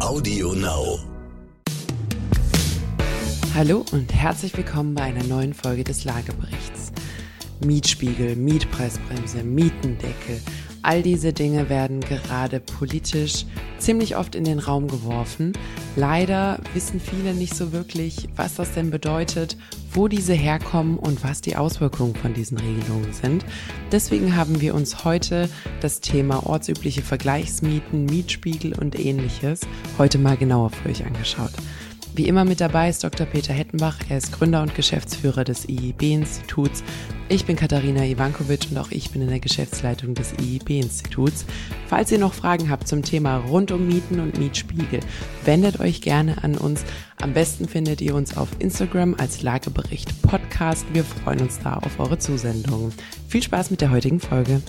Audio Now. Hallo und herzlich willkommen bei einer neuen Folge des Lageberichts. Mietspiegel, Mietpreisbremse, Mietendeckel, all diese Dinge werden gerade politisch ziemlich oft in den Raum geworfen. Leider wissen viele nicht so wirklich, was das denn bedeutet, wo diese herkommen und was die Auswirkungen von diesen Regelungen sind. Deswegen haben wir uns heute das Thema ortsübliche Vergleichsmieten, Mietspiegel und ähnliches heute mal genauer für euch angeschaut. Wie immer mit dabei ist Dr. Peter Hettenbach. Er ist Gründer und Geschäftsführer des IIB-Instituts. Ich bin Katharina Ivankovic und auch ich bin in der Geschäftsleitung des IIB-Instituts. Falls ihr noch Fragen habt zum Thema rund um Mieten und Mietspiegel, wendet euch gerne an uns. Am besten findet ihr uns auf Instagram als Lagebericht Podcast. Wir freuen uns da auf eure Zusendungen. Viel Spaß mit der heutigen Folge.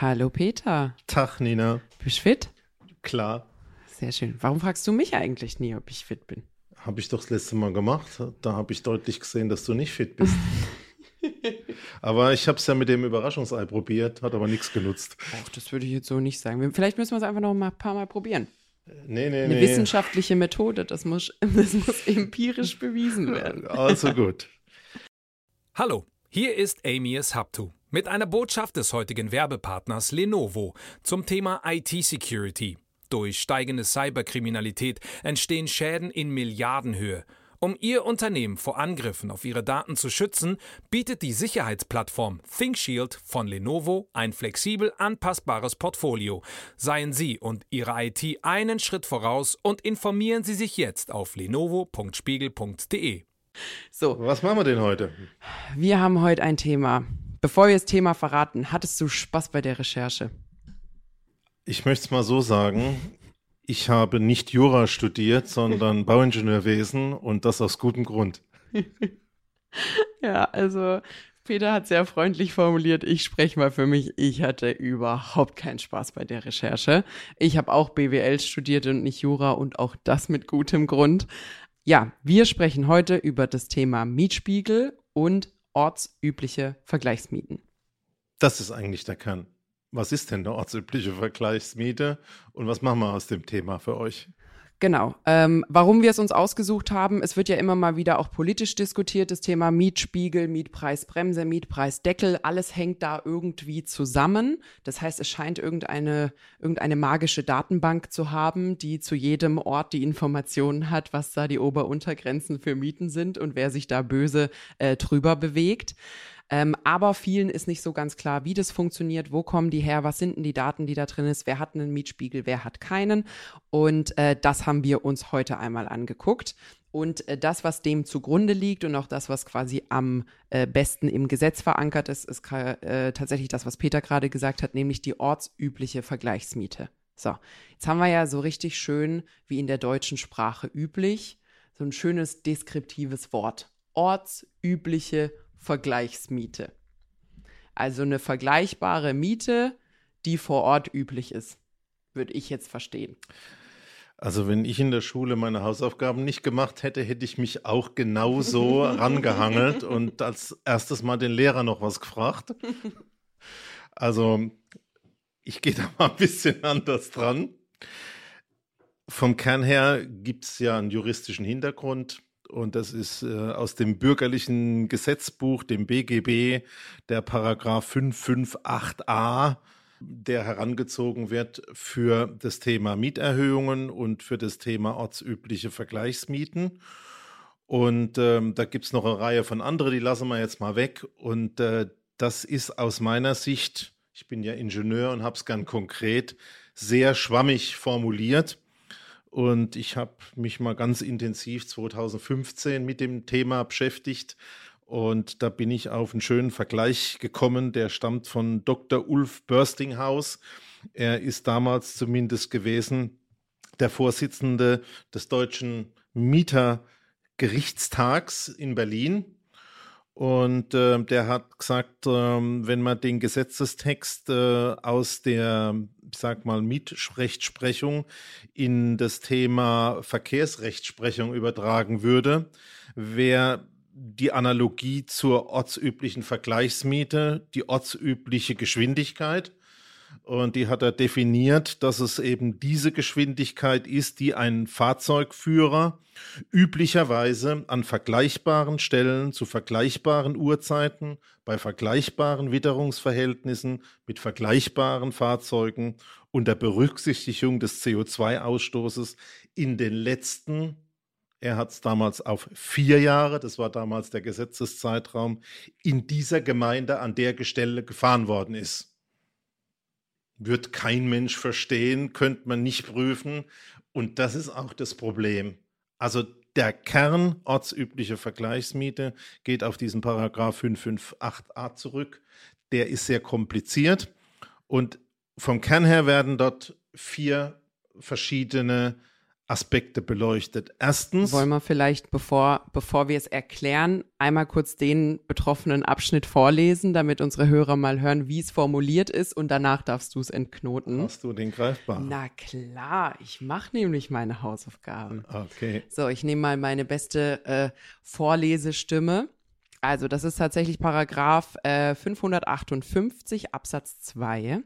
Hallo Peter. Tag, Nina. Bist du fit? Klar. Sehr schön. Warum fragst du mich eigentlich nie, ob ich fit bin? Habe ich doch das letzte Mal gemacht. Da habe ich deutlich gesehen, dass du nicht fit bist. aber ich habe es ja mit dem Überraschungsei probiert, hat aber nichts genutzt. Ach, das würde ich jetzt so nicht sagen. Vielleicht müssen wir es einfach noch mal ein paar Mal probieren. Nee, nee, Eine nee. wissenschaftliche Methode, das muss, das muss empirisch bewiesen werden. Also gut. Hallo, hier ist Amias Haptu mit einer Botschaft des heutigen Werbepartners Lenovo zum Thema IT-Security. Durch steigende Cyberkriminalität entstehen Schäden in Milliardenhöhe. Um Ihr Unternehmen vor Angriffen auf Ihre Daten zu schützen, bietet die Sicherheitsplattform ThinkShield von Lenovo ein flexibel anpassbares Portfolio. Seien Sie und Ihre IT einen Schritt voraus und informieren Sie sich jetzt auf lenovo.spiegel.de. So, Was machen wir denn heute? wir haben heute ein Thema. Bevor wir das Thema verraten, hattest du Spaß bei der Recherche? Ich möchte es mal so sagen. Ich habe nicht Jura studiert, sondern Bauingenieurwesen und das aus gutem Grund. Ja, also Peter hat sehr freundlich formuliert, ich spreche mal für mich, ich hatte überhaupt keinen Spaß bei der Recherche. Ich habe auch BWL studiert und nicht Jura und auch das mit gutem Grund. Ja, wir sprechen heute über das Thema Mietspiegel und ortsübliche Vergleichsmieten. Das ist eigentlich der Kern. Was ist denn eine ortsübliche Vergleichsmiete und was machen wir aus dem Thema für euch? Genau. Ähm, warum wir es uns ausgesucht haben, es wird ja immer mal wieder auch politisch diskutiert, das Thema Mietspiegel, Mietpreisbremse, Mietpreisdeckel, alles hängt da irgendwie zusammen. Das heißt, es scheint irgendeine, irgendeine magische Datenbank zu haben, die zu jedem Ort die Informationen hat, was da die Ober-Untergrenzen für Mieten sind und wer sich da böse äh, drüber bewegt. Ähm, aber vielen ist nicht so ganz klar, wie das funktioniert, wo kommen die her, was sind denn die Daten, die da drin ist, wer hat einen Mietspiegel, wer hat keinen. Und äh, das haben wir uns heute einmal angeguckt. Und äh, das, was dem zugrunde liegt und auch das, was quasi am äh, besten im Gesetz verankert ist, ist äh, tatsächlich das, was Peter gerade gesagt hat, nämlich die ortsübliche Vergleichsmiete. So, jetzt haben wir ja so richtig schön, wie in der deutschen Sprache üblich, so ein schönes deskriptives Wort. Ortsübliche Vergleichsmiete. Also eine vergleichbare Miete, die vor Ort üblich ist, würde ich jetzt verstehen. Also wenn ich in der Schule meine Hausaufgaben nicht gemacht hätte, hätte ich mich auch genauso rangehangelt und als erstes mal den Lehrer noch was gefragt. Also ich gehe da mal ein bisschen anders dran. Vom Kern her gibt es ja einen juristischen Hintergrund und das ist äh, aus dem bürgerlichen Gesetzbuch, dem BGB, der Paragraph 558a, der herangezogen wird für das Thema Mieterhöhungen und für das Thema ortsübliche Vergleichsmieten. Und ähm, da gibt es noch eine Reihe von anderen, die lassen wir jetzt mal weg. Und äh, das ist aus meiner Sicht, ich bin ja Ingenieur und habe es gern konkret, sehr schwammig formuliert. Und ich habe mich mal ganz intensiv 2015 mit dem Thema beschäftigt. Und da bin ich auf einen schönen Vergleich gekommen, der stammt von Dr. Ulf Börstinghaus. Er ist damals zumindest gewesen der Vorsitzende des Deutschen Mietergerichtstags in Berlin. Und äh, der hat gesagt, äh, wenn man den Gesetzestext äh, aus der, ich sag mal, Mietrechtsprechung in das Thema Verkehrsrechtsprechung übertragen würde, wäre die Analogie zur ortsüblichen Vergleichsmiete, die ortsübliche Geschwindigkeit. Und die hat er definiert, dass es eben diese Geschwindigkeit ist, die ein Fahrzeugführer üblicherweise an vergleichbaren Stellen zu vergleichbaren Uhrzeiten bei vergleichbaren Witterungsverhältnissen mit vergleichbaren Fahrzeugen unter Berücksichtigung des CO2-Ausstoßes in den letzten, er hat es damals auf vier Jahre, das war damals der Gesetzeszeitraum, in dieser Gemeinde an der Stelle gefahren worden ist wird kein Mensch verstehen, könnte man nicht prüfen. Und das ist auch das Problem. Also der Kern ortsübliche Vergleichsmiete geht auf diesen Paragraph 558a zurück. Der ist sehr kompliziert und vom Kern her werden dort vier verschiedene Aspekte beleuchtet. Erstens. Wollen wir vielleicht, bevor, bevor wir es erklären, einmal kurz den betroffenen Abschnitt vorlesen, damit unsere Hörer mal hören, wie es formuliert ist und danach darfst du es entknoten. Hast du den greifbar? Na klar, ich mache nämlich meine Hausaufgaben. Okay. So, ich nehme mal meine beste äh, Vorlesestimme. Also, das ist tatsächlich Paragraph äh, 558 Absatz 2.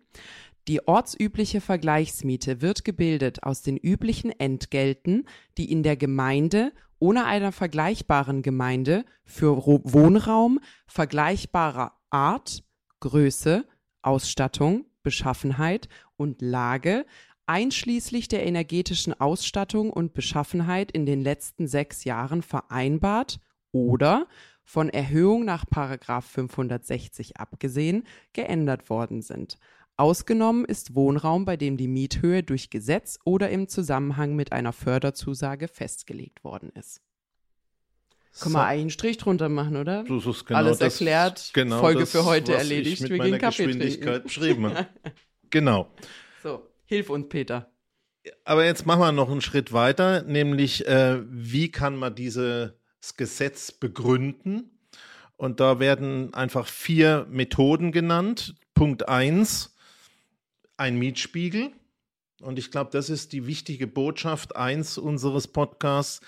Die ortsübliche Vergleichsmiete wird gebildet aus den üblichen Entgelten, die in der Gemeinde ohne einer vergleichbaren Gemeinde für Wohnraum vergleichbarer Art, Größe, Ausstattung, Beschaffenheit und Lage einschließlich der energetischen Ausstattung und Beschaffenheit in den letzten sechs Jahren vereinbart oder von Erhöhung nach 560 abgesehen geändert worden sind. Ausgenommen ist Wohnraum, bei dem die Miethöhe durch Gesetz oder im Zusammenhang mit einer Förderzusage festgelegt worden ist. Kann so. man einen Strich drunter machen, oder? Das ist genau Alles das, erklärt, genau Folge das, für heute erledigt. Mit Wir meiner gehen Kaffee Geschwindigkeit beschrieben. genau. So, hilf uns, Peter. Aber jetzt machen wir noch einen Schritt weiter, nämlich äh, wie kann man dieses Gesetz begründen? Und da werden einfach vier Methoden genannt. Punkt eins ein Mietspiegel. Und ich glaube, das ist die wichtige Botschaft eins unseres Podcasts.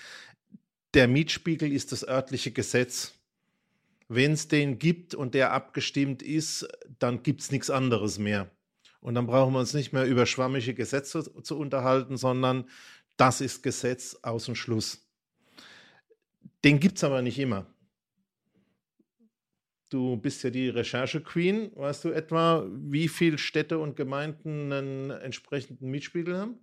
Der Mietspiegel ist das örtliche Gesetz. Wenn es den gibt und der abgestimmt ist, dann gibt es nichts anderes mehr. Und dann brauchen wir uns nicht mehr über schwammige Gesetze zu, unterhalten, sondern das ist Gesetz aus und Schluss. Den gibt es aber nicht immer. Du bist ja die Recherche-Queen. Weißt du etwa, wie viele Städte und Gemeinden einen entsprechenden Mietspiegel haben?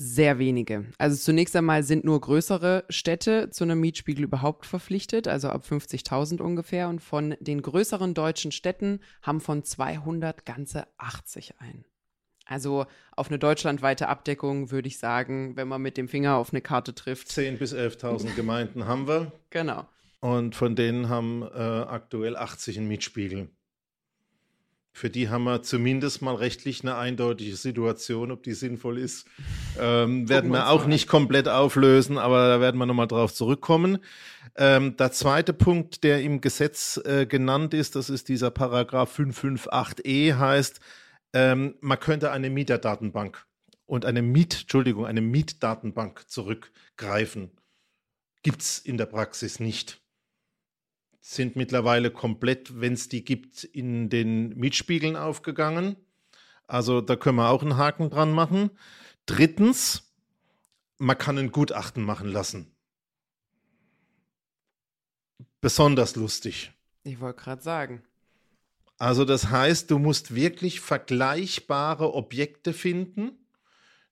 Sehr wenige. Also zunächst einmal sind nur größere Städte zu einem Mietspiegel überhaupt verpflichtet, also ab 50.000 ungefähr. Und von den größeren deutschen Städten haben von 200 ganze 80 ein. Also auf eine deutschlandweite Abdeckung würde ich sagen, wenn man mit dem Finger auf eine Karte trifft. 10.000 bis 11.000 Gemeinden haben wir. Genau. Und von denen haben äh, aktuell 80 einen Mietspiegel. Für die haben wir zumindest mal rechtlich eine eindeutige Situation. Ob die sinnvoll ist, ähm, werden wir auch nicht komplett auflösen, aber da werden wir nochmal drauf zurückkommen. Ähm, der zweite Punkt, der im Gesetz äh, genannt ist, das ist dieser Paragraph 558e, heißt, ähm, man könnte eine Mieterdatenbank und eine Miet, Entschuldigung, eine Mietdatenbank zurückgreifen. Gibt es in der Praxis nicht sind mittlerweile komplett, wenn es die gibt, in den Mietspiegeln aufgegangen. Also da können wir auch einen Haken dran machen. Drittens, man kann ein Gutachten machen lassen. Besonders lustig. Ich wollte gerade sagen. Also das heißt, du musst wirklich vergleichbare Objekte finden.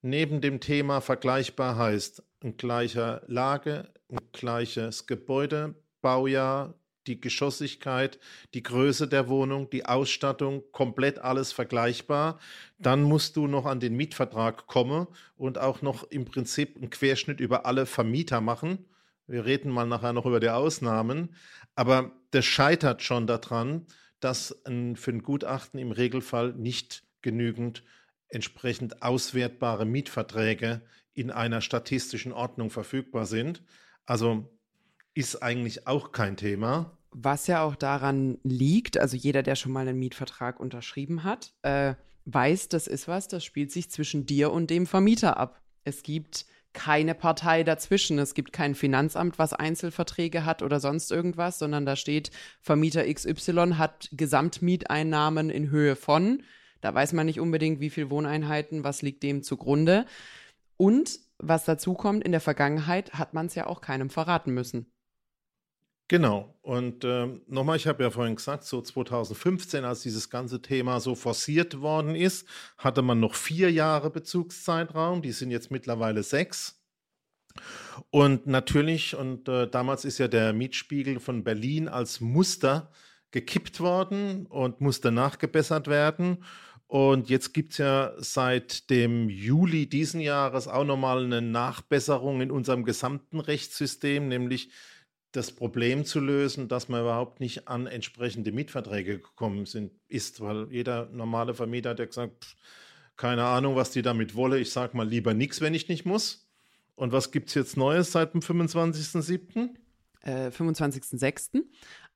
Neben dem Thema vergleichbar heißt ein gleicher Lage, ein gleiches Gebäude, Baujahr, die Geschossigkeit, die Größe der Wohnung, die Ausstattung, komplett alles vergleichbar. Dann musst du noch an den Mietvertrag kommen und auch noch im Prinzip einen Querschnitt über alle Vermieter machen. Wir reden mal nachher noch über die Ausnahmen. Aber das scheitert schon daran, dass ein, für ein Gutachten im Regelfall nicht genügend entsprechend auswertbare Mietverträge in einer statistischen Ordnung verfügbar sind. Also ist eigentlich auch kein Thema. Was ja auch daran liegt, also jeder, der schon mal einen Mietvertrag unterschrieben hat, äh, weiß, das ist was, das spielt sich zwischen dir und dem Vermieter ab. Es gibt keine Partei dazwischen. Es gibt kein Finanzamt, was Einzelverträge hat oder sonst irgendwas, sondern da steht, Vermieter XY hat Gesamtmieteinnahmen in Höhe von. Da weiß man nicht unbedingt, wie viel Wohneinheiten, was liegt dem zugrunde. Und was dazu kommt, in der Vergangenheit hat man es ja auch keinem verraten müssen. Genau. Und äh, nochmal, ich habe ja vorhin gesagt, so 2015, als dieses ganze Thema so forciert worden ist, hatte man noch vier Jahre Bezugszeitraum. Die sind jetzt mittlerweile sechs. Und natürlich, und äh, damals ist ja der Mietspiegel von Berlin als Muster gekippt worden und musste nachgebessert werden. Und jetzt gibt es ja seit dem Juli diesen Jahres auch nochmal eine Nachbesserung in unserem gesamten Rechtssystem, nämlich das Problem zu lösen, dass man überhaupt nicht an entsprechende Mietverträge gekommen sind, ist, weil jeder normale Vermieter hat ja gesagt, pff, keine Ahnung, was die damit wolle. Ich sage mal lieber nichts, wenn ich nicht muss. Und was gibt es jetzt Neues seit dem 25.07.? Äh, 25.06.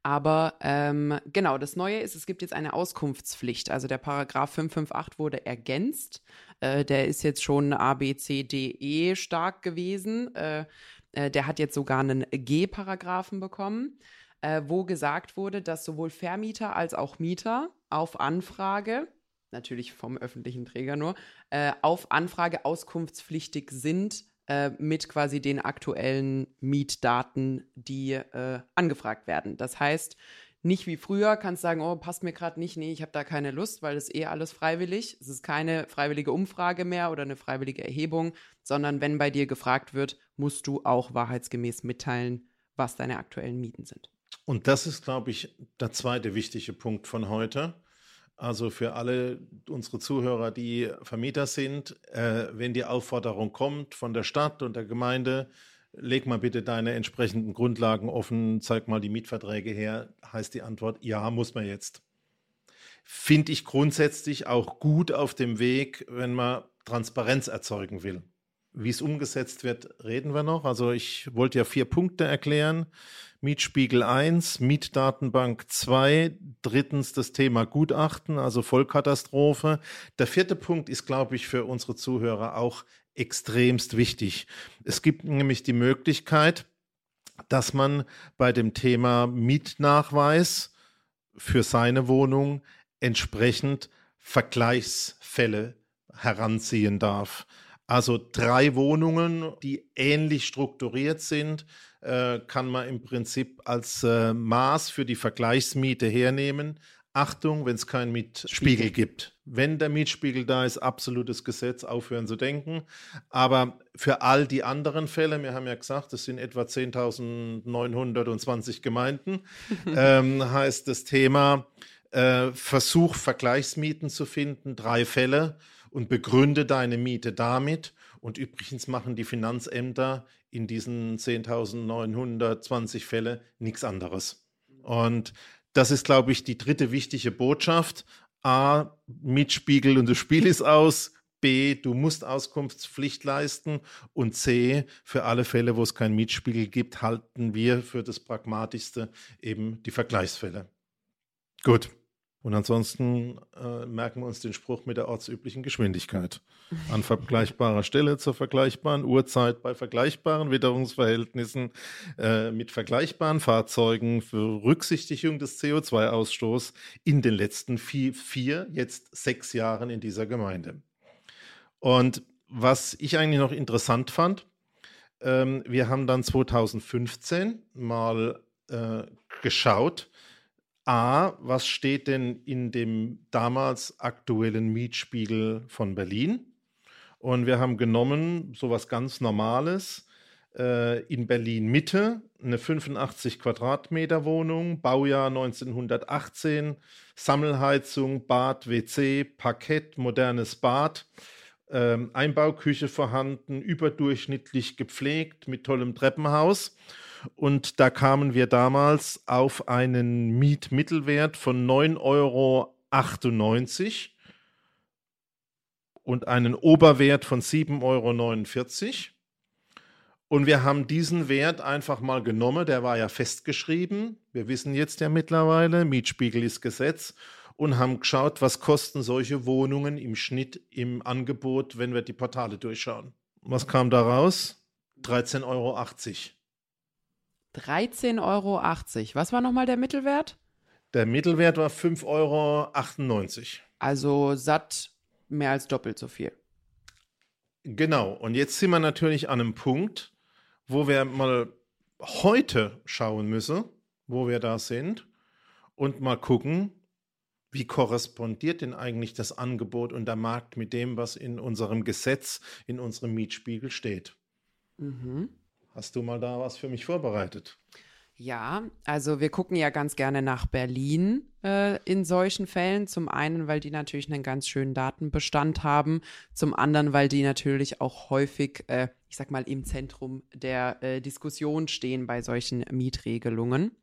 Aber ähm, genau, das Neue ist, es gibt jetzt eine Auskunftspflicht. Also der Paragraph 558 wurde ergänzt. Äh, der ist jetzt schon A, B, C, D, E stark gewesen. Äh, äh, der hat jetzt sogar einen G-Paragraphen bekommen, äh, wo gesagt wurde, dass sowohl Vermieter als auch Mieter auf Anfrage, natürlich vom öffentlichen Träger nur, äh, auf Anfrage auskunftspflichtig sind äh, mit quasi den aktuellen Mietdaten, die äh, angefragt werden. Das heißt, nicht wie früher, kannst sagen, oh, passt mir gerade nicht, nee, ich habe da keine Lust, weil das eh alles freiwillig. Es ist keine freiwillige Umfrage mehr oder eine freiwillige Erhebung, sondern wenn bei dir gefragt wird, musst du auch wahrheitsgemäß mitteilen, was deine aktuellen Mieten sind. Und das ist, glaube ich, der zweite wichtige Punkt von heute. Also für alle unsere Zuhörer, die Vermieter sind, äh, wenn die Aufforderung kommt von der Stadt und der Gemeinde, leg mal bitte deine entsprechenden Grundlagen offen, zeig mal die Mietverträge her, heißt die Antwort, ja, muss man jetzt. Finde ich grundsätzlich auch gut auf dem Weg, wenn man Transparenz erzeugen will. Wie es umgesetzt wird, reden wir noch. Also ich wollte ja vier Punkte erklären. Mietspiegel 1, Mietdatenbank 2, drittens das Thema Gutachten, also Vollkatastrophe. Der vierte Punkt ist, glaube ich, für unsere Zuhörer auch extremst wichtig. Es gibt nämlich die Möglichkeit, dass man bei dem Thema Mietnachweis für seine Wohnung entsprechend Vergleichsfälle heranziehen darf. Also drei Wohnungen, die ähnlich strukturiert sind, äh, kann man im Prinzip als äh, Maß für die Vergleichsmiete hernehmen. Achtung, wenn es keinen Mietspiegel gibt. Wenn der Mietspiegel da ist, absolutes Gesetz, aufhören zu denken. Aber für all die anderen Fälle, wir haben ja gesagt, es sind etwa 10.920 Gemeinden, ähm, heißt das Thema äh, Versuch, Vergleichsmieten zu finden, drei Fälle und begründe deine Miete damit. Und übrigens machen die Finanzämter in diesen 10.920 Fälle nichts anderes. Und das ist, glaube ich, die dritte wichtige Botschaft. A, Mietspiegel und das Spiel ist aus. B, du musst Auskunftspflicht leisten. Und C, für alle Fälle, wo es keinen Mietspiegel gibt, halten wir für das Pragmatischste eben die Vergleichsfälle. Gut. Und ansonsten äh, merken wir uns den Spruch mit der ortsüblichen Geschwindigkeit. An vergleichbarer Stelle zur vergleichbaren Uhrzeit bei vergleichbaren Witterungsverhältnissen äh, mit vergleichbaren Fahrzeugen für Rücksichtigung des CO2-Ausstoßes in den letzten vier, vier, jetzt sechs Jahren in dieser Gemeinde. Und was ich eigentlich noch interessant fand, ähm, wir haben dann 2015 mal äh, geschaut, A, was steht denn in dem damals aktuellen Mietspiegel von Berlin? Und wir haben genommen, so was ganz Normales, äh, in Berlin Mitte, eine 85 Quadratmeter Wohnung, Baujahr 1918, Sammelheizung, Bad, WC, Parkett, modernes Bad, äh, Einbauküche vorhanden, überdurchschnittlich gepflegt mit tollem Treppenhaus. Und da kamen wir damals auf einen Mietmittelwert von 9,98 Euro und einen Oberwert von 7,49 Euro. Und wir haben diesen Wert einfach mal genommen, der war ja festgeschrieben. Wir wissen jetzt ja mittlerweile, Mietspiegel ist Gesetz und haben geschaut, was kosten solche Wohnungen im Schnitt im Angebot, wenn wir die Portale durchschauen. Was kam da raus? 13,80 Euro. 13,80 Euro. Was war nochmal der Mittelwert? Der Mittelwert war 5,98 Euro. Also satt mehr als doppelt so viel. Genau. Und jetzt sind wir natürlich an einem Punkt, wo wir mal heute schauen müssen, wo wir da sind und mal gucken, wie korrespondiert denn eigentlich das Angebot und der Markt mit dem, was in unserem Gesetz, in unserem Mietspiegel steht? Mhm. Hast du mal da was für mich vorbereitet? Ja, also wir gucken ja ganz gerne nach Berlin äh, in solchen Fällen. Zum einen, weil die natürlich einen ganz schönen Datenbestand haben. Zum anderen, weil die natürlich auch häufig, äh, ich sag mal, im Zentrum der äh, Diskussion stehen bei solchen Mietregelungen.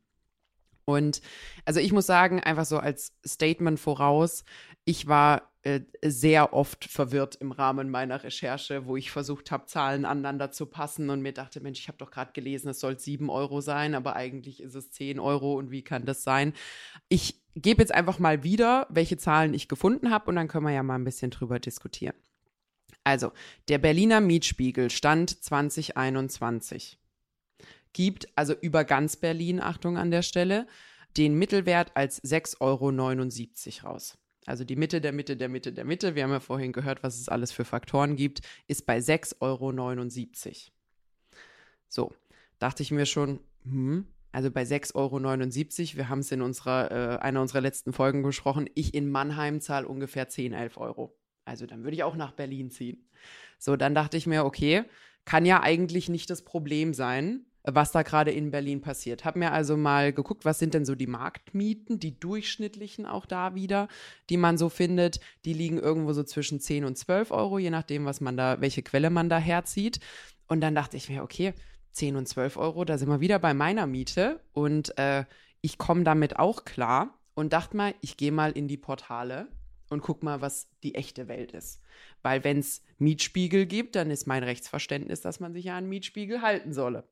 Und also ich muss sagen, einfach so als Statement voraus, ich war äh, sehr oft verwirrt im Rahmen meiner Recherche, wo ich versucht habe, Zahlen aneinander zu passen und mir dachte, Mensch, ich habe doch gerade gelesen, es soll 7 Euro sein, aber eigentlich ist es 10 Euro und wie kann das sein? Ich gebe jetzt einfach mal wieder, welche Zahlen ich gefunden habe und dann können wir ja mal ein bisschen drüber diskutieren. Also, der Berliner Mietspiegel stand 2021 gibt, also über ganz Berlin, Achtung an der Stelle, den Mittelwert als 6,79 Euro raus. Also die Mitte der Mitte der Mitte der Mitte, wir haben ja vorhin gehört, was es alles für Faktoren gibt, ist bei 6,79 Euro. So, dachte ich mir schon, hm, also bei 6,79 Euro, wir haben es in unserer, äh, einer unserer letzten Folgen besprochen, ich in Mannheim zahle ungefähr 10, 11 Euro. Also dann würde ich auch nach Berlin ziehen. So, dann dachte ich mir, okay, kann ja eigentlich nicht das Problem sein, was da gerade in Berlin passiert. Hab mir also mal geguckt, was sind denn so die Marktmieten, die durchschnittlichen auch da wieder, die man so findet. Die liegen irgendwo so zwischen 10 und 12 Euro, je nachdem, was man da, welche Quelle man da herzieht. Und dann dachte ich mir, okay, 10 und 12 Euro, da sind wir wieder bei meiner Miete und äh, ich komme damit auch klar und dachte mal, ich gehe mal in die Portale und guck mal, was die echte Welt ist. Weil wenn es Mietspiegel gibt, dann ist mein Rechtsverständnis, dass man sich ja an Mietspiegel halten solle.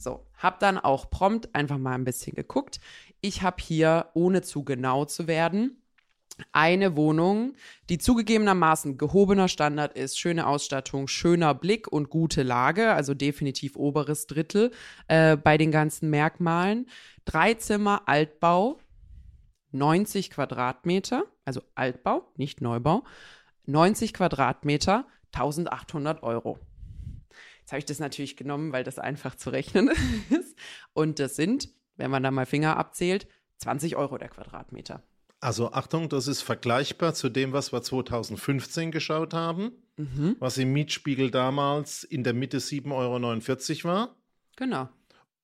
So, habe dann auch prompt einfach mal ein bisschen geguckt. Ich habe hier, ohne zu genau zu werden, eine Wohnung, die zugegebenermaßen gehobener Standard ist, schöne Ausstattung, schöner Blick und gute Lage, also definitiv oberes Drittel äh, bei den ganzen Merkmalen. Drei Zimmer Altbau, 90 Quadratmeter, also Altbau, nicht Neubau, 90 Quadratmeter, 1800 Euro. Jetzt habe ich das natürlich genommen, weil das einfach zu rechnen ist. Und das sind, wenn man da mal Finger abzählt, 20 Euro der Quadratmeter. Also Achtung, das ist vergleichbar zu dem, was wir 2015 geschaut haben, mhm. was im Mietspiegel damals in der Mitte 7,49 Euro war. Genau.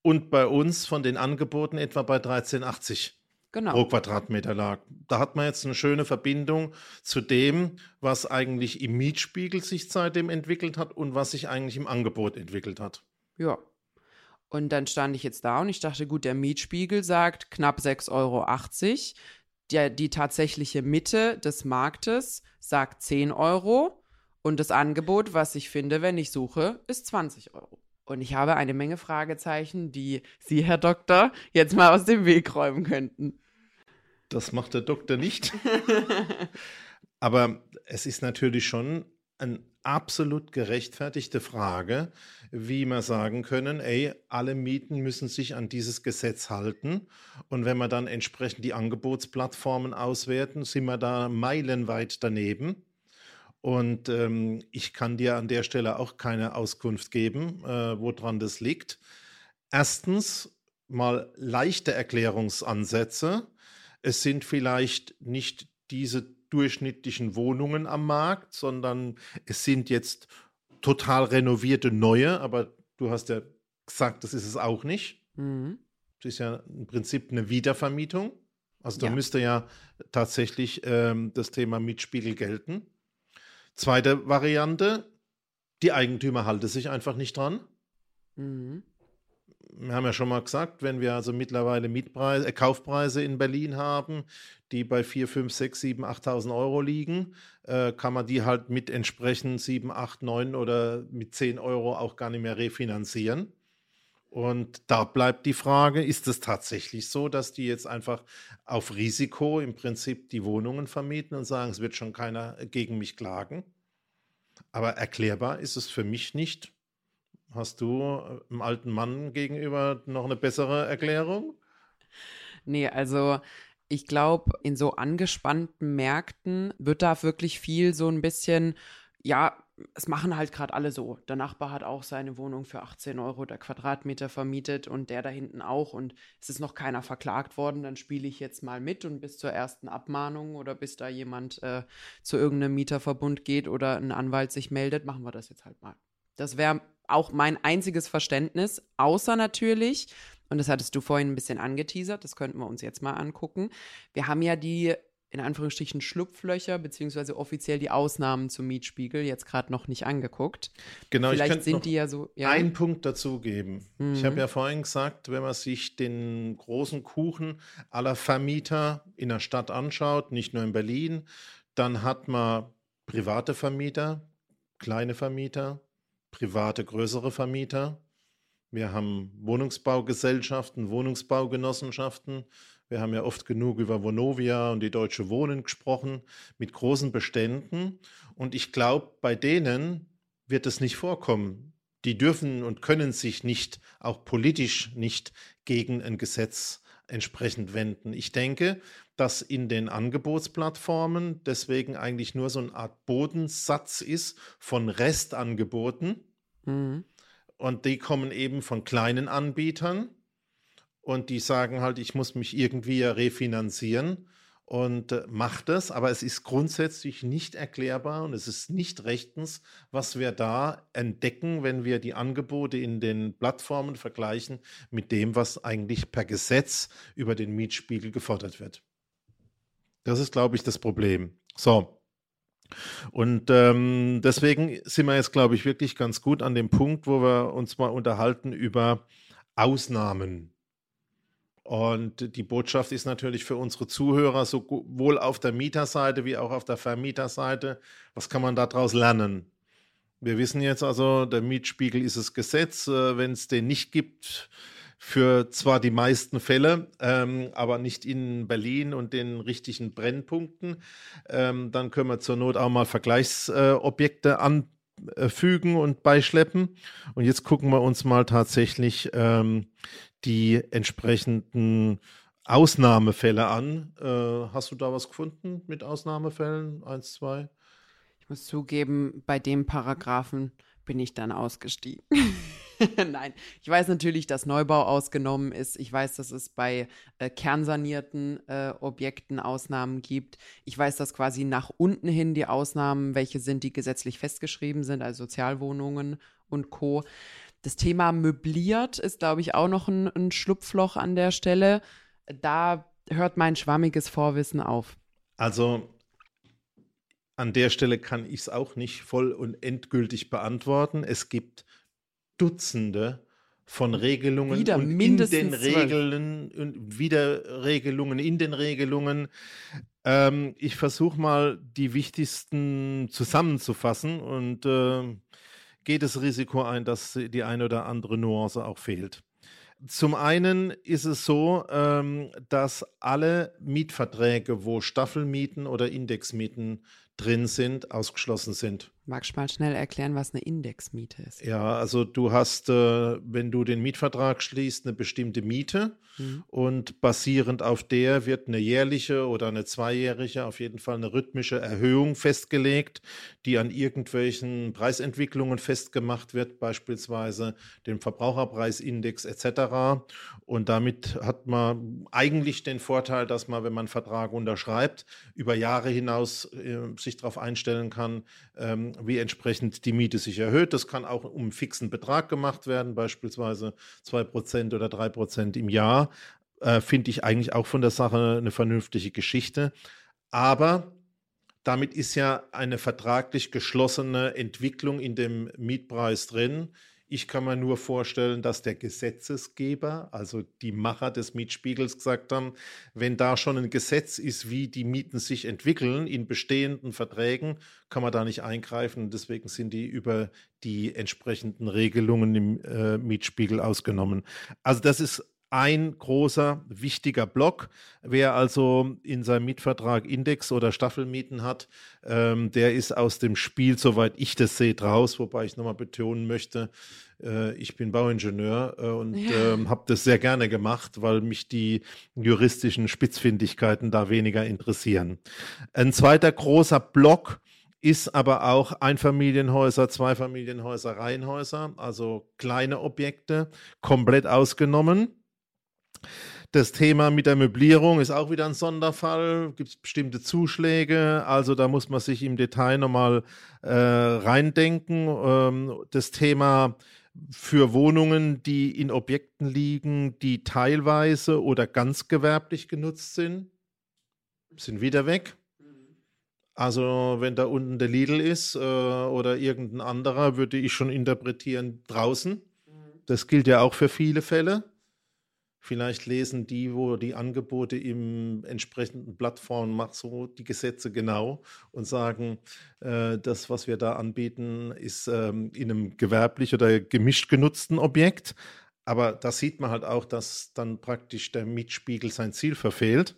Und bei uns von den Angeboten etwa bei 13,80 genau. pro Quadratmeter lag. Da hat man jetzt eine schöne Verbindung zu dem, was eigentlich im Mietspiegel sich seitdem entwickelt hat und was sich eigentlich im Angebot entwickelt hat. Ja. Und dann stand ich jetzt da und ich dachte, gut, der Mietspiegel sagt knapp 6,80 Euro. Der, die tatsächliche Mitte des Marktes sagt 10 Euro. Und das Angebot, was ich finde, wenn ich suche, ist 20 Euro. Und ich habe eine Menge Fragezeichen, die Sie, Herr Doktor, jetzt mal aus dem Weg räumen könnten. Das macht der Doktor nicht. Aber es ist natürlich schon eine absolut gerechtfertigte Frage, wie wir sagen können, ey, alle Mieten müssen sich an dieses Gesetz halten. Und wenn wir dann entsprechend die Angebotsplattformen auswerten, sind wir da meilenweit daneben. Und ähm, ich kann dir an der Stelle auch keine Auskunft geben, äh, woran das liegt. Erstens mal leichte Erklärungsansätze es sind vielleicht nicht diese durchschnittlichen Wohnungen am Markt, sondern es sind jetzt total renovierte neue, aber du hast ja gesagt, das ist es auch nicht. Mhm. Das ist ja im Prinzip eine Wiedervermietung. Also da ja. müsste ja tatsächlich ähm, das Thema Mietspiegel gelten. Zweite Variante, die Eigentümer halten sich einfach nicht dran. Mhm wir haben ja schon mal gesagt, wenn wir also mittlerweile Mietpreise, äh, Kaufpreise in Berlin haben, die bei 4, 5, 6, 7, 8.000 Euro liegen, äh, kann man die halt mit entsprechend 7, 8, 9 oder mit 10 Euro auch gar nicht mehr refinanzieren. Und da bleibt die Frage, ist es tatsächlich so, dass die jetzt einfach auf Risiko im Prinzip die Wohnungen vermieten und sagen, es wird schon keiner gegen mich klagen? Aber erklärbar ist es für mich nicht. Hast du äh, einem alten Mann gegenüber noch eine bessere Erklärung? Nee, also ich glaube, in so angespannten Märkten wird da wirklich viel so ein bisschen, ja, es machen halt gerade alle so. Der Nachbar hat auch seine Wohnung für 18 Euro der Quadratmeter vermietet und der da hinten auch und es ist noch keiner verklagt worden, dann spiele ich jetzt mal mit und bis zur ersten Abmahnung oder bis da jemand äh, zu irgendeinem Mieterverbund geht oder ein Anwalt sich meldet, machen wir das jetzt halt mal. Das wäre auch mein einziges Verständnis, außer natürlich, und das hattest du vorhin ein bisschen angeteasert, das könnten wir uns jetzt mal angucken. Wir haben ja die in Anführungsstrichen Schlupflöcher, beziehungsweise offiziell die Ausnahmen zum Mietspiegel jetzt gerade noch nicht angeguckt. Genau, Vielleicht ich sind die ja so. Ja. einen Punkt dazugeben. Mhm. Ich habe ja vorhin gesagt, wenn man sich den großen Kuchen aller Vermieter in der Stadt anschaut, nicht nur in Berlin, dann hat man private Vermieter, kleine Vermieter, private größere Vermieter. Wir haben Wohnungsbaugesellschaften, Wohnungsbaugenossenschaften. Wir haben ja oft genug über Vonovia und die Deutsche Wohnen gesprochen, mit großen Beständen. Und ich glaube, bei denen wird es nicht vorkommen. Die dürfen und können sich nicht, auch politisch nicht, gegen ein Gesetz entsprechend wenden. Ich denke, dass in den Angebotsplattformen deswegen eigentlich nur so eine Art Bodensatz ist von Restangeboten. Mhm. Und die kommen eben von kleinen Anbietern und die sagen halt, ich muss mich irgendwie refinanzieren und äh, macht das, aber es ist grundsätzlich nicht erklärbar und es ist nicht rechtens, was wir da entdecken, wenn wir die Angebote in den Plattformen vergleichen mit dem, was eigentlich per Gesetz über den Mietspiegel gefordert wird. Das ist, glaube ich, das Problem. So. Und ähm, deswegen sind wir jetzt, glaube ich, wirklich ganz gut an dem Punkt, wo wir uns mal unterhalten über Ausnahmen. Und die Botschaft ist natürlich für unsere Zuhörer sowohl auf der Mieterseite wie auch auf der Vermieterseite, was kann man daraus lernen? Wir wissen jetzt also, der Mietspiegel ist das Gesetz. Äh, wenn es den nicht gibt, für zwar die meisten Fälle, ähm, aber nicht in Berlin und den richtigen Brennpunkten, ähm, dann können wir zur Not auch mal Vergleichsobjekte äh, anfügen und beischleppen. Und jetzt gucken wir uns mal tatsächlich ähm, die entsprechenden Ausnahmefälle an. Äh, hast du da was gefunden mit Ausnahmefällen? Eins, zwei? Ich muss zugeben, bei dem Paragraphen bin ich dann ausgestiegen. Nein, ich weiß natürlich, dass Neubau ausgenommen ist. Ich weiß, dass es bei äh, kernsanierten äh, Objekten Ausnahmen gibt. Ich weiß, dass quasi nach unten hin die Ausnahmen, welche sind, die gesetzlich festgeschrieben sind, also Sozialwohnungen und Co. Das Thema möbliert ist, glaube ich, auch noch ein, ein Schlupfloch an der Stelle. Da hört mein schwammiges Vorwissen auf. Also an der Stelle kann ich es auch nicht voll und endgültig beantworten. Es gibt Dutzende von Regelungen wieder und mindestens in den Regeln und wieder Regelungen in den Regelungen. Ähm, ich versuche mal die wichtigsten zusammenzufassen und äh, geht das Risiko ein, dass die eine oder andere Nuance auch fehlt. Zum einen ist es so, ähm, dass alle Mietverträge, wo Staffelmieten oder Indexmieten drin sind, ausgeschlossen sind. Magst du mal schnell erklären, was eine Indexmiete ist? Ja, also du hast, äh, wenn du den Mietvertrag schließt, eine bestimmte Miete mhm. und basierend auf der wird eine jährliche oder eine zweijährige, auf jeden Fall eine rhythmische Erhöhung festgelegt, die an irgendwelchen Preisentwicklungen festgemacht wird, beispielsweise dem Verbraucherpreisindex etc. Und damit hat man eigentlich den Vorteil, dass man, wenn man einen Vertrag unterschreibt, über Jahre hinaus äh, sich darauf einstellen kann, ähm, wie entsprechend die Miete sich erhöht. Das kann auch um einen fixen Betrag gemacht werden, beispielsweise 2% oder 3% im Jahr. Äh, Finde ich eigentlich auch von der Sache eine vernünftige Geschichte. Aber damit ist ja eine vertraglich geschlossene Entwicklung in dem Mietpreis drin. Ich kann mir nur vorstellen, dass der Gesetzesgeber, also die Macher des Mietspiegels, gesagt haben, wenn da schon ein Gesetz ist, wie die Mieten sich entwickeln in bestehenden Verträgen, kann man da nicht eingreifen. Deswegen sind die über die entsprechenden Regelungen im äh, Mietspiegel ausgenommen. Also das ist ein großer, wichtiger Block. Wer also in seinem Mietvertrag Index- oder Staffelmieten hat, ähm, der ist aus dem Spiel, soweit ich das sehe, draus. Wobei ich nochmal betonen möchte, äh, ich bin Bauingenieur äh, und ja. ähm, habe das sehr gerne gemacht, weil mich die juristischen Spitzfindigkeiten da weniger interessieren. Ein zweiter großer Block ist aber auch Einfamilienhäuser, Zweifamilienhäuser, Reihenhäuser, also kleine Objekte, komplett ausgenommen. Das Thema mit der Möblierung ist auch wieder ein Sonderfall. Gibt es bestimmte Zuschläge? Also da muss man sich im Detail nochmal äh, reindenken. Ähm, das Thema für Wohnungen, die in Objekten liegen, die teilweise oder ganz gewerblich genutzt sind, sind wieder weg. Also wenn da unten der Lidl ist äh, oder irgendein anderer, würde ich schon interpretieren draußen. Das gilt ja auch für viele Fälle. Vielleicht lesen die, wo die Angebote im entsprechenden Plattform macht, so die Gesetze genau und sagen, äh, das, was wir da anbieten, ist ähm, in einem gewerblich oder gemischt genutzten Objekt. Aber da sieht man halt auch, dass dann praktisch der Mietspiegel sein Ziel verfehlt.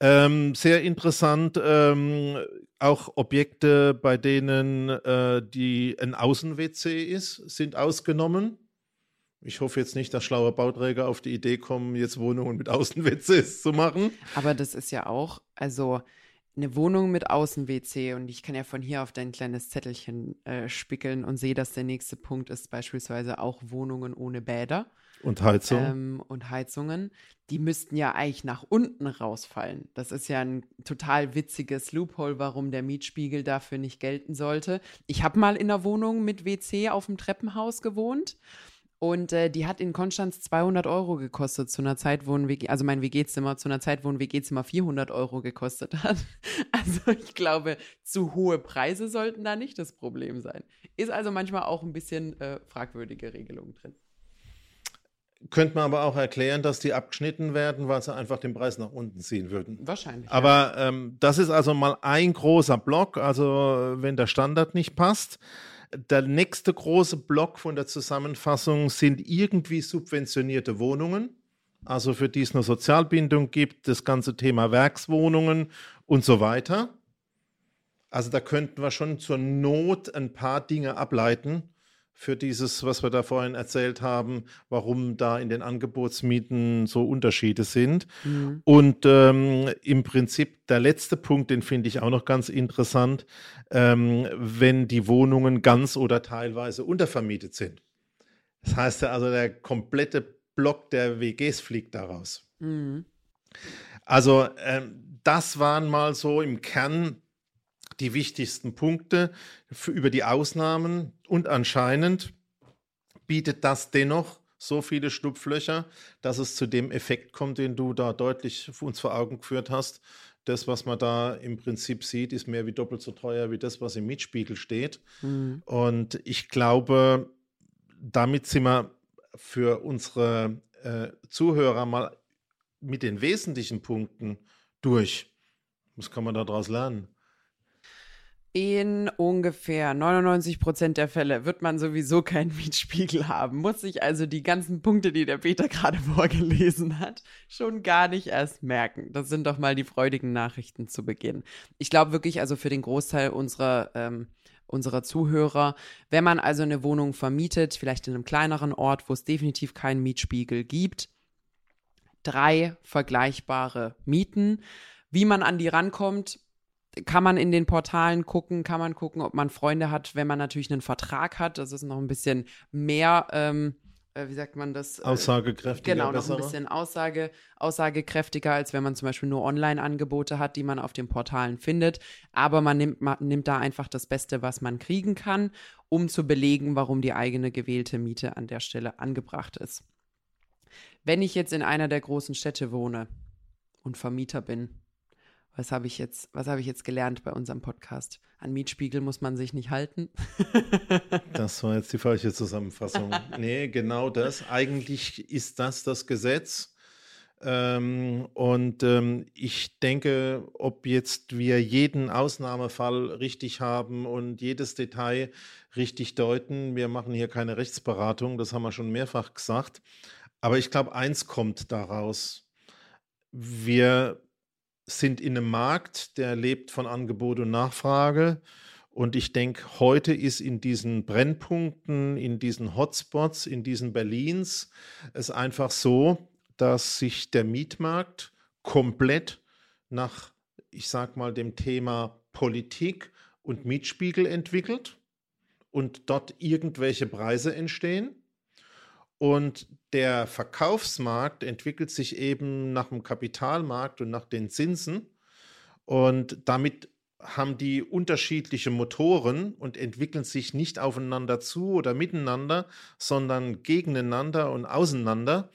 Ähm, sehr interessant, ähm, auch Objekte, bei denen äh, die ein Außen-WC ist, sind ausgenommen. Ich hoffe jetzt nicht, dass schlaue Bauträger auf die Idee kommen, jetzt Wohnungen mit Außen-WCs zu machen. Aber das ist ja auch, also eine Wohnung mit Außen-WC und ich kann ja von hier auf dein kleines Zettelchen äh, spickeln und sehe, dass der nächste Punkt ist beispielsweise auch Wohnungen ohne Bäder. Und Heizung. Ähm, und Heizungen. Die müssten ja eigentlich nach unten rausfallen. Das ist ja ein total witziges Loophole, warum der Mietspiegel dafür nicht gelten sollte. Ich habe mal in einer Wohnung mit WC auf dem Treppenhaus gewohnt und äh, die hat in Konstanz 200 Euro gekostet zu einer Zeit, wo ein WG, also mein WG-Zimmer zu einer Zeit, wo ein WG-Zimmer 400 Euro gekostet hat. Also ich glaube, zu hohe Preise sollten da nicht das Problem sein. Ist also manchmal auch ein bisschen äh, fragwürdige Regelung drin. Könnte man aber auch erklären, dass die abgeschnitten werden, weil sie einfach den Preis nach unten ziehen würden. Wahrscheinlich. Aber ja. ähm, das ist also mal ein großer Block. Also wenn der Standard nicht passt, der nächste große Block von der Zusammenfassung sind irgendwie subventionierte Wohnungen, also für die es eine Sozialbindung gibt, das ganze Thema Werkswohnungen und so weiter. Also da könnten wir schon zur Not ein paar Dinge ableiten für dieses, was wir da vorhin erzählt haben, warum da in den Angebotsmieten so Unterschiede sind. Mhm. Und ähm, im Prinzip der letzte Punkt, den finde ich auch noch ganz interessant, ähm, wenn die Wohnungen ganz oder teilweise untervermietet sind. Das heißt ja also, der komplette Block der WGs fliegt daraus. Mhm. Also ähm, das waren mal so im Kern die wichtigsten Punkte für, über die Ausnahmen und anscheinend bietet das dennoch so viele Schlupflöcher, dass es zu dem Effekt kommt, den du da deutlich uns vor Augen geführt hast. Das, was man da im Prinzip sieht, ist mehr wie doppelt so teuer wie das, was im Mietspiegel steht. Mhm. Und ich glaube, damit sind wir für unsere äh, Zuhörer mal mit den wesentlichen Punkten durch. Was kann man daraus lernen? In ungefähr 99 Prozent der Fälle wird man sowieso keinen Mietspiegel haben, muss sich also die ganzen Punkte, die der Peter gerade vorgelesen hat, schon gar nicht erst merken. Das sind doch mal die freudigen Nachrichten zu Beginn. Ich glaube wirklich, also für den Großteil unserer, ähm, unserer Zuhörer, wenn man also eine Wohnung vermietet, vielleicht in einem kleineren Ort, wo es definitiv keinen Mietspiegel gibt, drei vergleichbare Mieten. Wie man an die rankommt, kann man in den Portalen gucken, kann man gucken, ob man Freunde hat, wenn man natürlich einen Vertrag hat. Das ist noch ein bisschen mehr, ähm, äh, wie sagt man das? Äh, aussagekräftiger. Genau, noch ein bisschen Aussage, aussagekräftiger, als wenn man zum Beispiel nur Online-Angebote hat, die man auf den Portalen findet. Aber man nimmt, man nimmt da einfach das Beste, was man kriegen kann, um zu belegen, warum die eigene gewählte Miete an der Stelle angebracht ist. Wenn ich jetzt in einer der großen Städte wohne und Vermieter bin, was habe ich jetzt, was habe ich jetzt gelernt bei unserem Podcast? An Mietspiegel muss man sich nicht halten. das war jetzt die falsche Zusammenfassung. nee, genau das. Eigentlich ist das das Gesetz. Ähm, und ähm, ich denke, ob jetzt wir jeden Ausnahmefall richtig haben und jedes Detail richtig deuten, wir machen hier keine Rechtsberatung, das haben wir schon mehrfach gesagt. Aber ich glaube, eins kommt daraus. Wir sind in einem Markt, der lebt von Angebot und Nachfrage. Und ich denke, heute ist in diesen Brennpunkten, in diesen Hotspots, in diesen Berlins es einfach so, dass sich der Mietmarkt komplett nach, ich sag mal, dem Thema Politik und Mietspiegel entwickelt und dort irgendwelche Preise entstehen. Und der Verkaufsmarkt entwickelt sich eben nach dem Kapitalmarkt und nach den Zinsen. Und damit haben die unterschiedliche Motoren und entwickeln sich nicht aufeinander zu oder miteinander, sondern gegeneinander und auseinander.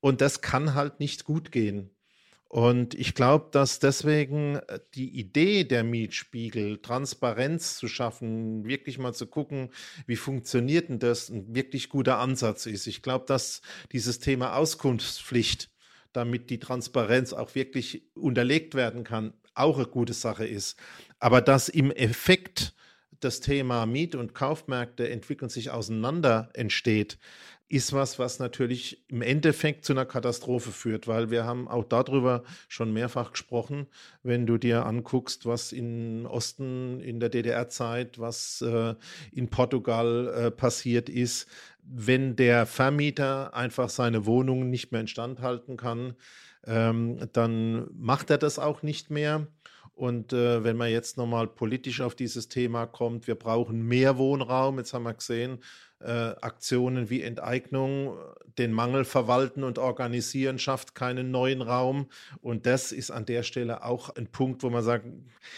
Und das kann halt nicht gut gehen. Und ich glaube, dass deswegen äh, die Idee der Mietspiegel, Transparenz zu schaffen, wirklich mal zu gucken, wie funktioniert denn das, ein wirklich guter Ansatz ist. Ich glaube, dass dieses Thema Auskunftspflicht, damit die Transparenz auch wirklich unterlegt werden kann, auch eine gute Sache ist. Aber dass im Effekt das Thema Miet- und Kaufmärkte entwickeln sich auseinander entsteht, ist was, was natürlich im Endeffekt zu einer Katastrophe führt, weil wir haben auch darüber schon mehrfach gesprochen, wenn du dir anguckst, was im Osten in der DDR-Zeit, was äh, in Portugal äh, passiert ist, wenn der Vermieter einfach seine Wohnung nicht mehr instand halten kann, ähm, dann macht er das auch nicht mehr. Und äh, wenn man jetzt nochmal politisch auf dieses Thema kommt, wir brauchen mehr Wohnraum. Jetzt haben wir gesehen, äh, Aktionen wie Enteignung, den Mangel verwalten und organisieren, schafft keinen neuen Raum. Und das ist an der Stelle auch ein Punkt, wo man sagt,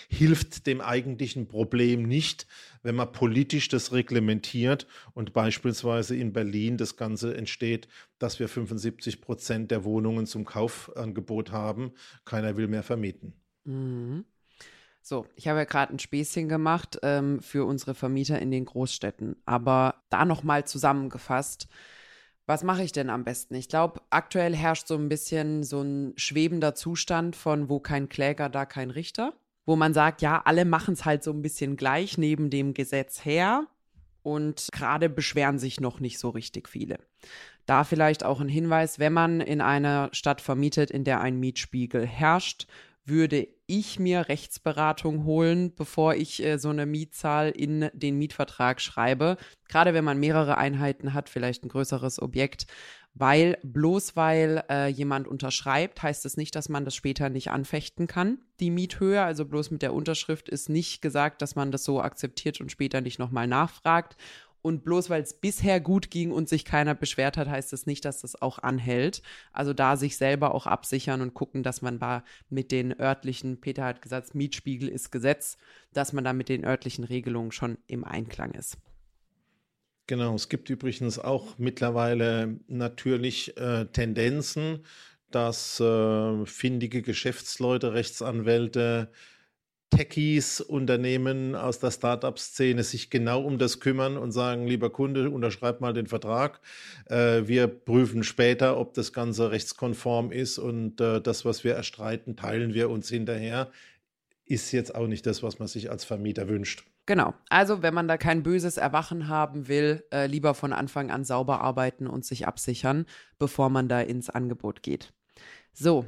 hilft dem eigentlichen Problem nicht, wenn man politisch das reglementiert und beispielsweise in Berlin das Ganze entsteht, dass wir 75 Prozent der Wohnungen zum Kaufangebot haben. Keiner will mehr vermieten. Mhm. So, ich habe ja gerade ein Späßchen gemacht ähm, für unsere Vermieter in den Großstädten. Aber da nochmal zusammengefasst, was mache ich denn am besten? Ich glaube, aktuell herrscht so ein bisschen so ein schwebender Zustand von, wo kein Kläger, da kein Richter. Wo man sagt, ja, alle machen es halt so ein bisschen gleich neben dem Gesetz her. Und gerade beschweren sich noch nicht so richtig viele. Da vielleicht auch ein Hinweis, wenn man in einer Stadt vermietet, in der ein Mietspiegel herrscht, würde ich mir Rechtsberatung holen, bevor ich äh, so eine Mietzahl in den Mietvertrag schreibe. Gerade wenn man mehrere Einheiten hat, vielleicht ein größeres Objekt. Weil bloß weil äh, jemand unterschreibt, heißt es das nicht, dass man das später nicht anfechten kann, die Miethöhe. Also bloß mit der Unterschrift ist nicht gesagt, dass man das so akzeptiert und später nicht nochmal nachfragt. Und bloß weil es bisher gut ging und sich keiner beschwert hat, heißt es das nicht, dass das auch anhält. Also da sich selber auch absichern und gucken, dass man da mit den örtlichen, Peter hat gesagt, Mietspiegel ist Gesetz, dass man da mit den örtlichen Regelungen schon im Einklang ist. Genau, es gibt übrigens auch mittlerweile natürlich äh, Tendenzen, dass äh, findige Geschäftsleute, Rechtsanwälte, Techies, Unternehmen aus der Startup-Szene sich genau um das kümmern und sagen, lieber Kunde, unterschreib mal den Vertrag. Äh, wir prüfen später, ob das Ganze rechtskonform ist und äh, das, was wir erstreiten, teilen wir uns hinterher. Ist jetzt auch nicht das, was man sich als Vermieter wünscht. Genau. Also, wenn man da kein böses Erwachen haben will, äh, lieber von Anfang an sauber arbeiten und sich absichern, bevor man da ins Angebot geht. So,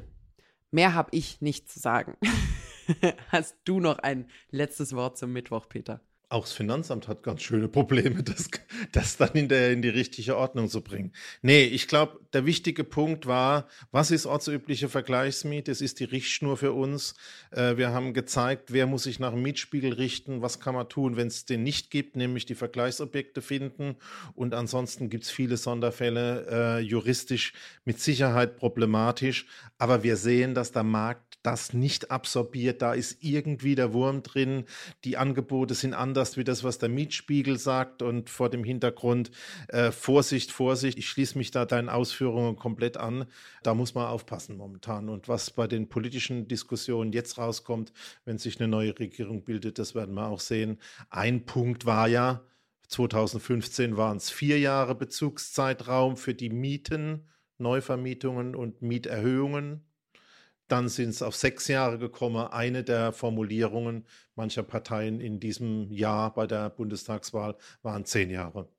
mehr habe ich nicht zu sagen. Hast du noch ein letztes Wort zum Mittwoch, Peter? Auch das Finanzamt hat ganz schöne Probleme, das, das dann in, der, in die richtige Ordnung zu bringen. Nee, ich glaube, der wichtige Punkt war, was ist ortsübliche Vergleichsmiete? Es ist die Richtschnur für uns. Äh, wir haben gezeigt, wer muss sich nach dem Mietspiegel richten, was kann man tun, wenn es den nicht gibt, nämlich die Vergleichsobjekte finden. Und ansonsten gibt es viele Sonderfälle, äh, juristisch mit Sicherheit problematisch. Aber wir sehen, dass der Markt das nicht absorbiert. Da ist irgendwie der Wurm drin. Die Angebote sind anders wie das, was der Mietspiegel sagt. Und vor dem Hintergrund äh, Vorsicht, Vorsicht. Ich schließe mich da deinen Ausführungen komplett an. Da muss man aufpassen momentan. Und was bei den politischen Diskussionen jetzt rauskommt, wenn sich eine neue Regierung bildet, das werden wir auch sehen. Ein Punkt war ja, 2015 waren es vier Jahre Bezugszeitraum für die Mieten, Neuvermietungen und Mieterhöhungen. Dann sind es auf sechs Jahre gekommen. Eine der Formulierungen mancher Parteien in diesem Jahr bei der Bundestagswahl waren zehn Jahre.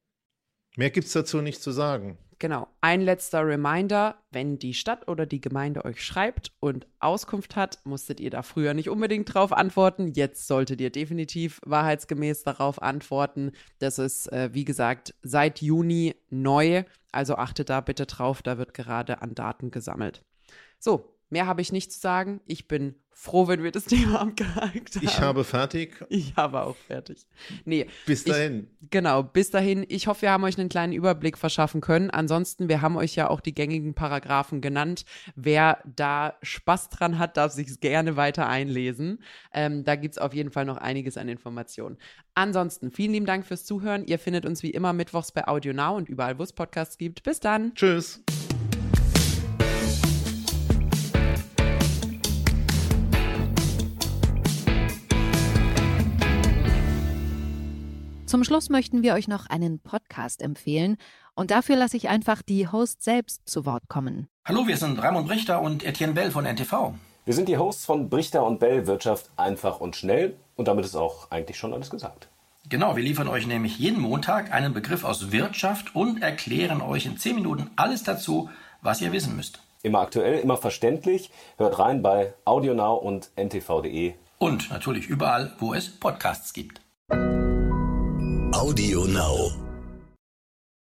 Mehr gibt es dazu nicht zu sagen. Genau. Ein letzter Reminder, wenn die Stadt oder die Gemeinde euch schreibt und Auskunft hat, musstet ihr da früher nicht unbedingt drauf antworten. Jetzt solltet ihr definitiv wahrheitsgemäß darauf antworten. Das ist, äh, wie gesagt, seit Juni neu. Also achtet da bitte drauf, da wird gerade an Daten gesammelt. So, mehr habe ich nicht zu sagen. Ich bin froh, wenn wir das Thema abgehakt haben. Ich habe fertig. Ich habe auch fertig. Nee. Bis dahin. Ich, genau, bis dahin. Ich hoffe, wir haben euch einen kleinen Überblick verschaffen können. Ansonsten, wir haben euch ja auch die gängigen Paragraphen genannt. Wer da Spaß dran hat, darf sich gerne weiter einlesen. Ähm, da gibt es auf jeden Fall noch einiges an Informationen. Ansonsten, vielen lieben Dank fürs Zuhören. Ihr findet uns wie immer mittwochs bei Audio Now und überall, wo es Podcasts gibt. Bis dann. Tschüss. Zum Schluss möchten wir euch noch einen Podcast empfehlen und dafür lasse ich einfach die Host selbst zu Wort kommen. Hallo, wir sind Raimund Brichter und Etienne Bell von NTV. Wir sind die Hosts von Brichter und Bell Wirtschaft einfach und schnell und damit ist auch eigentlich schon alles gesagt. Genau, wir liefern euch nämlich jeden Montag einen Begriff aus Wirtschaft und erklären euch in 10 Minuten alles dazu, was ihr wissen müsst. Immer aktuell, immer verständlich. Hört rein bei AudioNow und ntv.de. Und natürlich überall, wo es Podcasts gibt. Audio Now.